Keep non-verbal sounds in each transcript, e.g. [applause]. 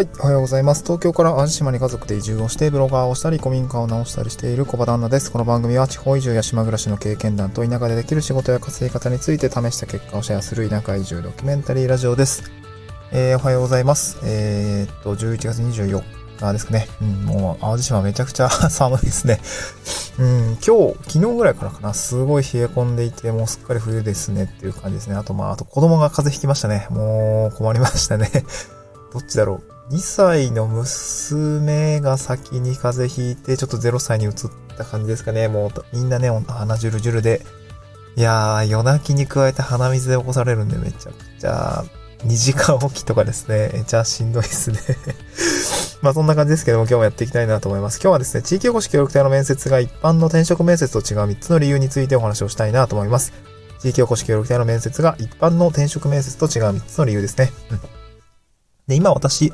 はい、おはようございます。東京から淡路島に家族で移住をして、ブロガーをしたり、古民家を直したりしている小場旦那です。この番組は地方移住や島暮らしの経験談と田舎でできる仕事や稼ぎ方について試した結果をシェアする田舎移住ドキュメンタリーラジオです。えー、おはようございます。えー、っと、11月24日ですかね。うん、もう淡路島めちゃくちゃ [laughs] 寒いですね。うん、今日、昨日ぐらいからかな、すごい冷え込んでいて、もうすっかり冬ですねっていう感じですね。あと、まあ、あと子供が風邪ひきましたね。もう困りましたね。どっちだろう。2歳の娘が先に風邪ひいて、ちょっと0歳に移った感じですかね。もう、みんなね、鼻ジュルジュルで。いやー、夜泣きに加えて鼻水で起こされるんで、めちゃくちゃ、2時間起きとかですね。めちゃしんどいですね。[laughs] まあそんな感じですけども、今日もやっていきたいなと思います。今日はですね、地域おこし協力隊の面接が一般の転職面接と違う3つの理由についてお話をしたいなと思います。地域おこし協力隊の面接が一般の転職面接と違う3つの理由ですね。うん。で、今私、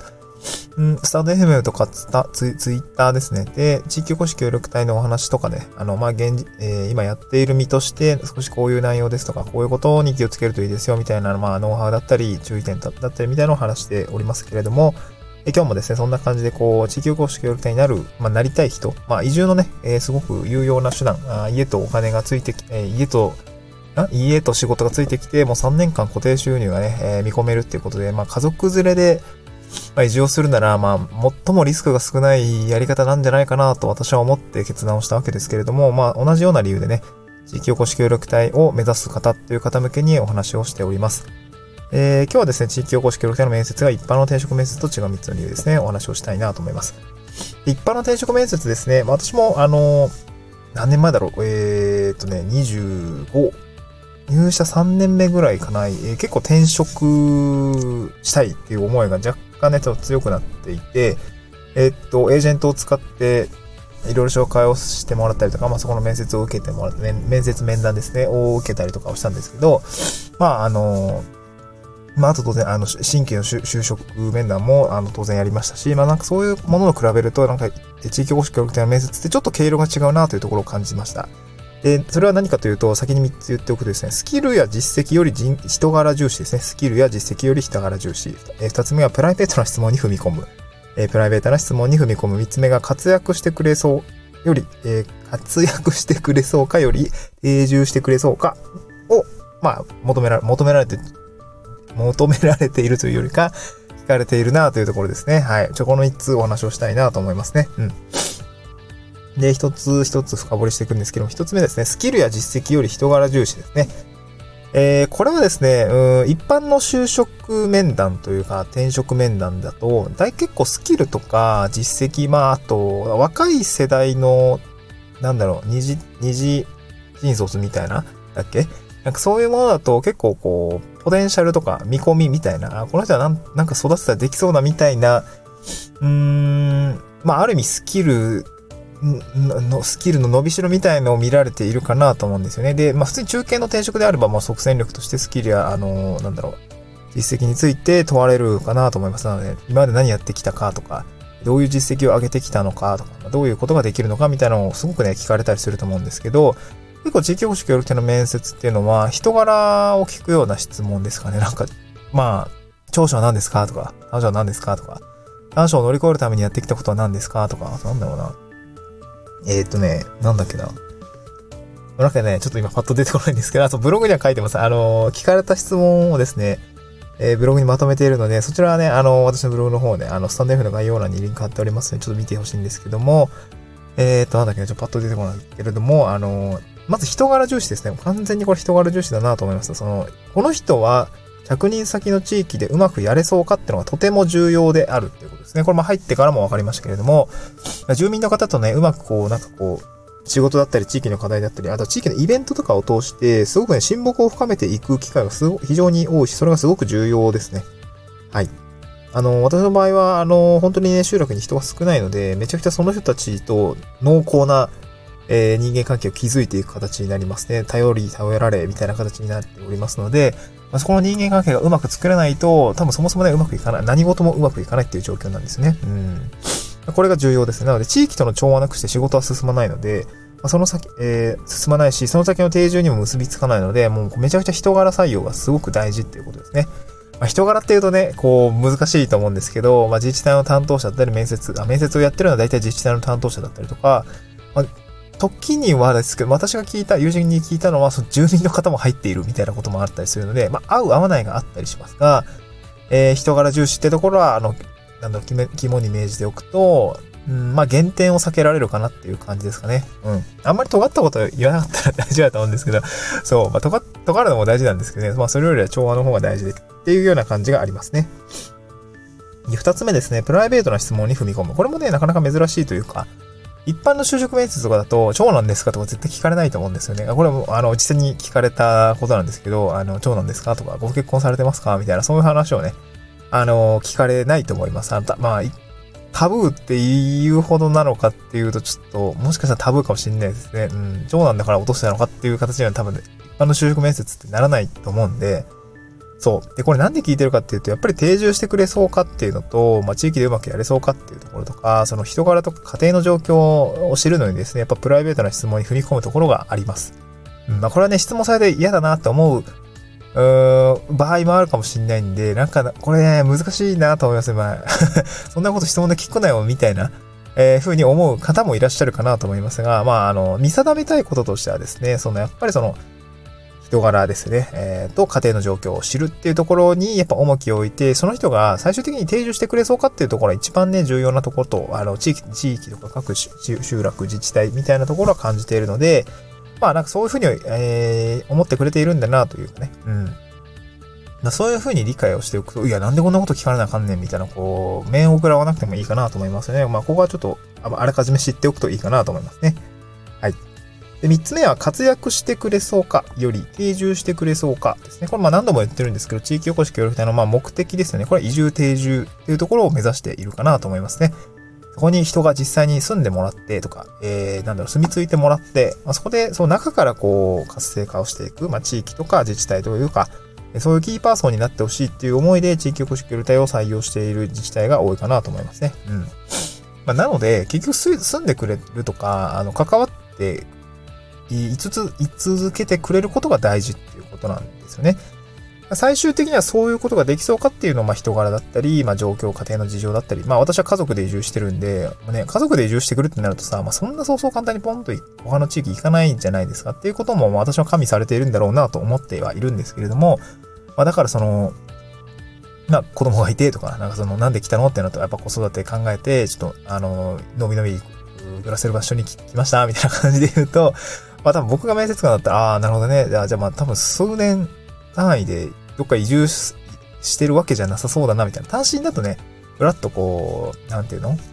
うん、スタート FM とかツタツイツイッターですね。で、地域おこし協力隊のお話とかね、あの、まあ、現、えー、今やっている身として、少しこういう内容ですとか、こういうことに気をつけるといいですよ、みたいな、まあ、ノウハウだったり、注意点だったり、みたいなのを話しておりますけれども、え今日もですね、そんな感じで、こう、地域おこし協力隊になる、まあ、なりたい人、まあ、移住のね、えー、すごく有用な手段、あ家とお金がついてき、えー、家と、家と仕事がついてきて、もう3年間固定収入がね、えー、見込めるっていうことで、まあ、家族連れで、まあ、移住をするなら、まあ、最もリスクが少ないやり方なんじゃないかなと私は思って決断をしたわけですけれども、まあ、同じような理由でね、地域おこし協力隊を目指す方という方向けにお話をしております。えー、今日はですね、地域おこし協力隊の面接が一般の転職面接と違う3つの理由ですね、お話をしたいなと思います。一般の転職面接ですね、まあ私も、あのー、何年前だろう、えー、っとね、25、入社3年目ぐらいかな、えー、結構転職したいっていう思いが若干ね、ちょっと強くなっていて、え、っと、エージェントを使って、いろいろ紹介をしてもらったりとか、まあ、そこの面接を受けてもらって、面接面談ですね、を受けたりとかをしたんですけど、まあ、あのまあ、あと当然、あの、新規の就職面談も、あの、当然やりましたし、まあ、なんかそういうものを比べると、なんか、地域おこし協力隊の面接ってちょっと経路が違うなというところを感じました。で、それは何かというと、先に3つ言っておくとですね、スキルや実績より人柄重視ですね。スキルや実績より人柄重視。え、2つ目はプライベートな質問に踏み込む。え、プライベートな質問に踏み込む。3つ目が活躍してくれそうより、え、活躍してくれそうかより、定住してくれそうかを、まあ、求められ、求められて、求められているというよりか、聞かれているなというところですね。はい。ちょ、この3つお話をしたいなと思いますね。うん。で、一つ一つ深掘りしていくんですけども、一つ目ですね、スキルや実績より人柄重視ですね。えー、これはですね、うん、一般の就職面談というか、転職面談だと、大結構スキルとか実績、まあ、あと、若い世代の、なんだろう、二次、二次新卒みたいな、だっけ？なんかそういうものだと結構こう、ポテンシャルとか見込みみたいな、この人はなんなんか育てたらできそうなみたいな、うーん、まあある意味スキルのスキルの伸びしろみたいのを見られているかなと思うんですよね。で、まあ普通に中堅の転職であれば、もう即戦力としてスキルや、あの、なんだろう、実績について問われるかなと思います。なので、今まで何やってきたかとか、どういう実績を上げてきたのかとか、どういうことができるのかみたいなのをすごくね、聞かれたりすると思うんですけど、結構地域おこし協力隊の面接っていうのは、人柄を聞くような質問ですかね。なんか、まあ、長所は何ですかとか、短所は何ですかとか、短所を乗り越えるためにやってきたことは何ですかとか、なんだろうな。えー、っとね、なんだっけな。なんかね、ちょっと今パッと出てこないんですけど、あとブログには書いてます。あの、聞かれた質問をですね、えー、ブログにまとめているので、そちらはね、あの、私のブログの方ね、あの、スタンド F の概要欄にリンク貼っておりますので、ちょっと見てほしいんですけども、えー、っと、なんだっけね、ちょっとパッと出てこないけれども、あの、まず人柄重視ですね。完全にこれ人柄重視だなと思います。その、この人は、着任先の地域でうまくやれそうかってのがとても重要であるっていうことですね。これも入ってからも分かりましたけれども、住民の方とね、うまくこう、なんかこう、仕事だったり、地域の課題だったり、あと地域のイベントとかを通して、すごくね、親睦を深めていく機会がすご非常に多いし、それがすごく重要ですね。はい。あの、私の場合は、あの、本当にね、集落に人が少ないので、めちゃくちゃその人たちと濃厚な、えー、人間関係を築いていく形になりますね。頼り、頼られ、みたいな形になっておりますので、まあ、そこの人間関係がうまく作れないと、多分そもそもね、うまくいかない。何事もうまくいかないっていう状況なんですね。うん。これが重要ですね。なので、地域との調和なくして仕事は進まないので、まあ、その先、えー、進まないし、その先の定住にも結びつかないので、もうめちゃくちゃ人柄採用がすごく大事っていうことですね。まあ、人柄っていうとね、こう、難しいと思うんですけど、まあ、自治体の担当者だったり、面接、あ、面接をやってるのは大体自治体の担当者だったりとか、まあ、時にはですけど、私が聞いた、友人に聞いたのは、その住民の方も入っているみたいなこともあったりするので、まあ、合う合わないがあったりしますが、えー、人柄重視ってところは、あの、なんだろう、肝に銘じておくと、うん、まあ、減点を避けられるかなっていう感じですかね。うん。あんまり尖ったこと言わなかったら大丈夫だと思うんですけど、そう、まあ、尖、尖るのも大事なんですけどね、まあ、それよりは調和の方が大事で、っていうような感じがありますね。二つ目ですね、プライベートな質問に踏み込む。これもね、なかなか珍しいというか、一般の就職面接とかだと、長男ですか？とか絶対聞かれないと思うんですよね。これも、あの、実際に聞かれたことなんですけど、あの、長男ですか？とか、ご結婚されてますか？みたいな、そういう話をね、あの、聞かれないと思います。あたまあ、タブーって言うほどなのかっていうと、ちょっと、もしかしたらタブーかもしれないですね。うん、長男だから落としてたのかっていう形には多分ね、一般の就職面接ってならないと思うんで、そう。で、これなんで聞いてるかっていうと、やっぱり定住してくれそうかっていうのと、まあ、地域でうまくやれそうかっていうところとか、その人柄とか家庭の状況を知るのにですね、やっぱプライベートな質問に踏み込むところがあります。うん、まあ、これはね、質問されて嫌だなって思う、うー場合もあるかもしれないんで、なんか、これね、難しいなと思います。まあ、[laughs] そんなこと質問で聞くなよ、みたいな。えー、ふうに思う方もいらっしゃるかなと思いますが、まあ、あの、見定めたいこととしてはですね、その、やっぱりその、人柄ですね、えー、と家庭の状況を知るっていうところにやっぱ重きを置いて、その人が最終的に定住してくれそうかっていうところが一番ね、重要なところと、あの、地域、地域とか各集落、自治体みたいなところは感じているので、まあなんかそういうふうに、えー、思ってくれているんだなというかね、うん。まそういうふうに理解をしておくと、いや、なんでこんなこと聞かれなあかんねんみたいな、こう、面を食らわなくてもいいかなと思いますね。まあ、ここはちょっと、あらかじめ知っておくといいかなと思いますね。はい。で、3つ目は活躍してくれそうかより定住してくれそうかですね。これまあ何度も言ってるんですけど、地域おこし協力隊のま目的ですよね。これは移住定住っていうところを目指しているかなと思いますね。そこに人が実際に住んでもらってとか、えー、なんだろう、住み着いてもらって、まあ、そこでその中からこう活性化をしていく、まあ地域とか自治体というか、そういうキーパーソンになってほしいっていう思いで地域おこし協力隊を採用している自治体が多いかなと思いますね。うん。まあ、なので、結局住んでくれるとか、あの、関わっていつつ、い続けてくれることが大事っていうことなんですよね。最終的にはそういうことができそうかっていうのは、まあ人柄だったり、まあ状況、家庭の事情だったり、まあ私は家族で移住してるんで、ね、家族で移住してくるってなるとさ、まあそんなそうそう簡単にポンと他の地域行かないんじゃないですかっていうことも、ま私は加味されているんだろうなと思ってはいるんですけれども、まあだからその、まあ子供がいてとか、なんかその、なんで来たのってなると、やっぱ子育て考えて、ちょっと、あの、のびのび暮らせる場所に来ましたみたいな感じで言うと、まあ多分僕が面接官だったら、ああ、なるほどね。じゃあ、まあ多分数年単位でどっか移住してるわけじゃなさそうだな、みたいな。単身だとね、ふらっとこう、なんていうの？[laughs]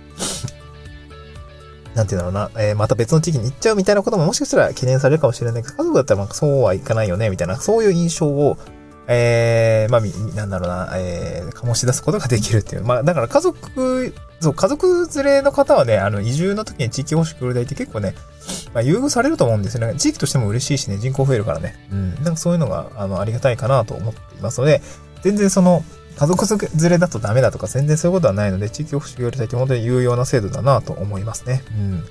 なんていうんだろうな、えー、また別の地域に行っちゃうみたいなことももしかしたら懸念されるかもしれないけど、家族だったらなんかそうはいかないよね、みたいな、そういう印象を、えー、まあ、なんだろうな、えー、醸し出すことができるっていう。まあ、だから家族、そう、家族連れの方はね、あの、移住の時に地域保守協力隊って結構ね、まあ、優遇されると思うんですよね。地域としても嬉しいしね、人口増えるからね。うん。なんかそういうのが、あの、ありがたいかなと思っていますので、全然その、家族連れだとダメだとか、全然そういうことはないので、地域保守協力隊って本当に有用な制度だなと思いますね。うん。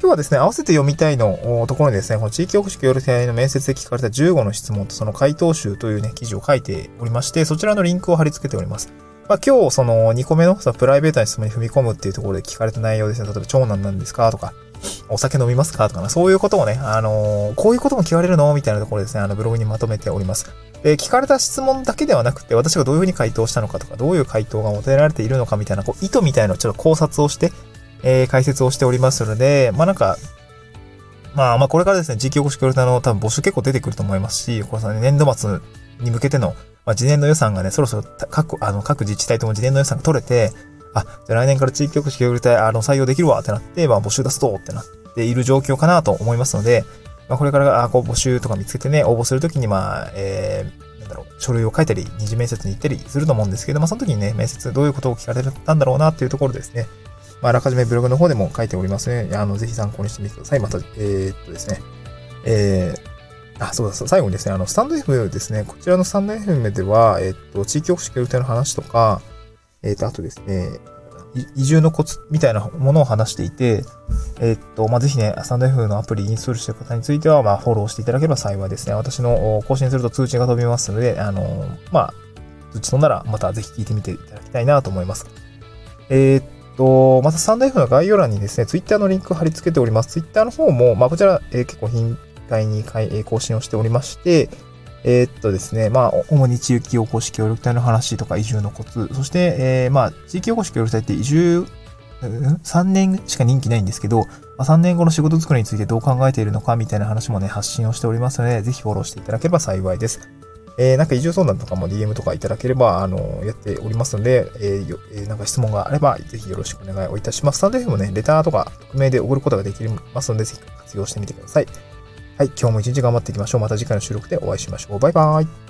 今日はですね、合わせて読みたいのところにですね、この地域おこし協力隊の面接で聞かれた15の質問とその回答集というね、記事を書いておりまして、そちらのリンクを貼り付けております。まあ、今日、その2個目のそのプライベートな質問に踏み込むっていうところで聞かれた内容ですね。例えば、長男なんですかとか、お酒飲みますか？とかな、そういうことをね、あのー、こういうことも聞かれるの？みたいなところですね、あの、ブログにまとめております。で、聞かれた質問だけではなくて、私がどういうふうに回答したのかとか、どういう回答が求められているのかみたいな、こう、意図みたいなのちょっと考察をして、えー、解説をしておりますので、まあ、なんか、まあまあこれからですね、地域おこし協力隊の多分募集結構出てくると思いますし、これさ、ね、年度末に向けての、まあ、次年の予算がね、そろそろ各、あの、各自治体とも次年の予算が取れて、あ、じゃあ来年から地域おこし協力隊、あの、採用できるわってなって、まあ募集出すとってなっている状況かなと思いますので、まあこれから、あ、こう募集とか見つけてね、応募するときに、まあ、えー、なんだろう、書類を書いたり、二次面接に行ったりすると思うんですけど、まあその時にね、面接どういうことを聞かれたんだろうなっていうところですね。まあ、あらかじめブログの方でも書いておりますね。あの、ぜひ参考にしてみてください。また、えー、っとですね。えー、あ、そうだ、最後にですね、あの、スタンド FM ですね。こちらのスタンド FM では、えー、っと、地域おこし協力隊の話とか、えー、と、あとですね、移住のコツみたいなものを話していて、えー、っと、まあ、ぜひね、スタンド F のアプリインストールしている方については、まあ、フォローしていただければ幸いですね。私の更新すると通知が飛びますので、あの、まあ、通知飛んだらまたぜひ聞いてみていただきたいなと思います。えー、っと、またサンド F の概要欄にですね、Twitter のリンク貼り付けております。Twitter の方も、まあこちら、えー、結構頻回に更新をしておりまして、えー、っとですね、まあ、主に地域おこし協力隊の話とか移住のコツ、そして、えー、まあ、地域おこし協力隊って移住、3年しか任期ないんですけど、ま、3年後の仕事作りについてどう考えているのかみたいな話もね、発信をしておりますので、ぜひフォローしていただければ幸いです。えー、なんか移住相談とかも DM とかいただければ、あの、やっておりますので、えー、えー、なんか質問があれば、ぜひよろしくお願いをいたします。スタンド F もね、レターとか匿名で送ることができますので、ぜひ活用してみてください。はい、今日も一日頑張っていきましょう。また次回の収録でお会いしましょう。バイバーイ。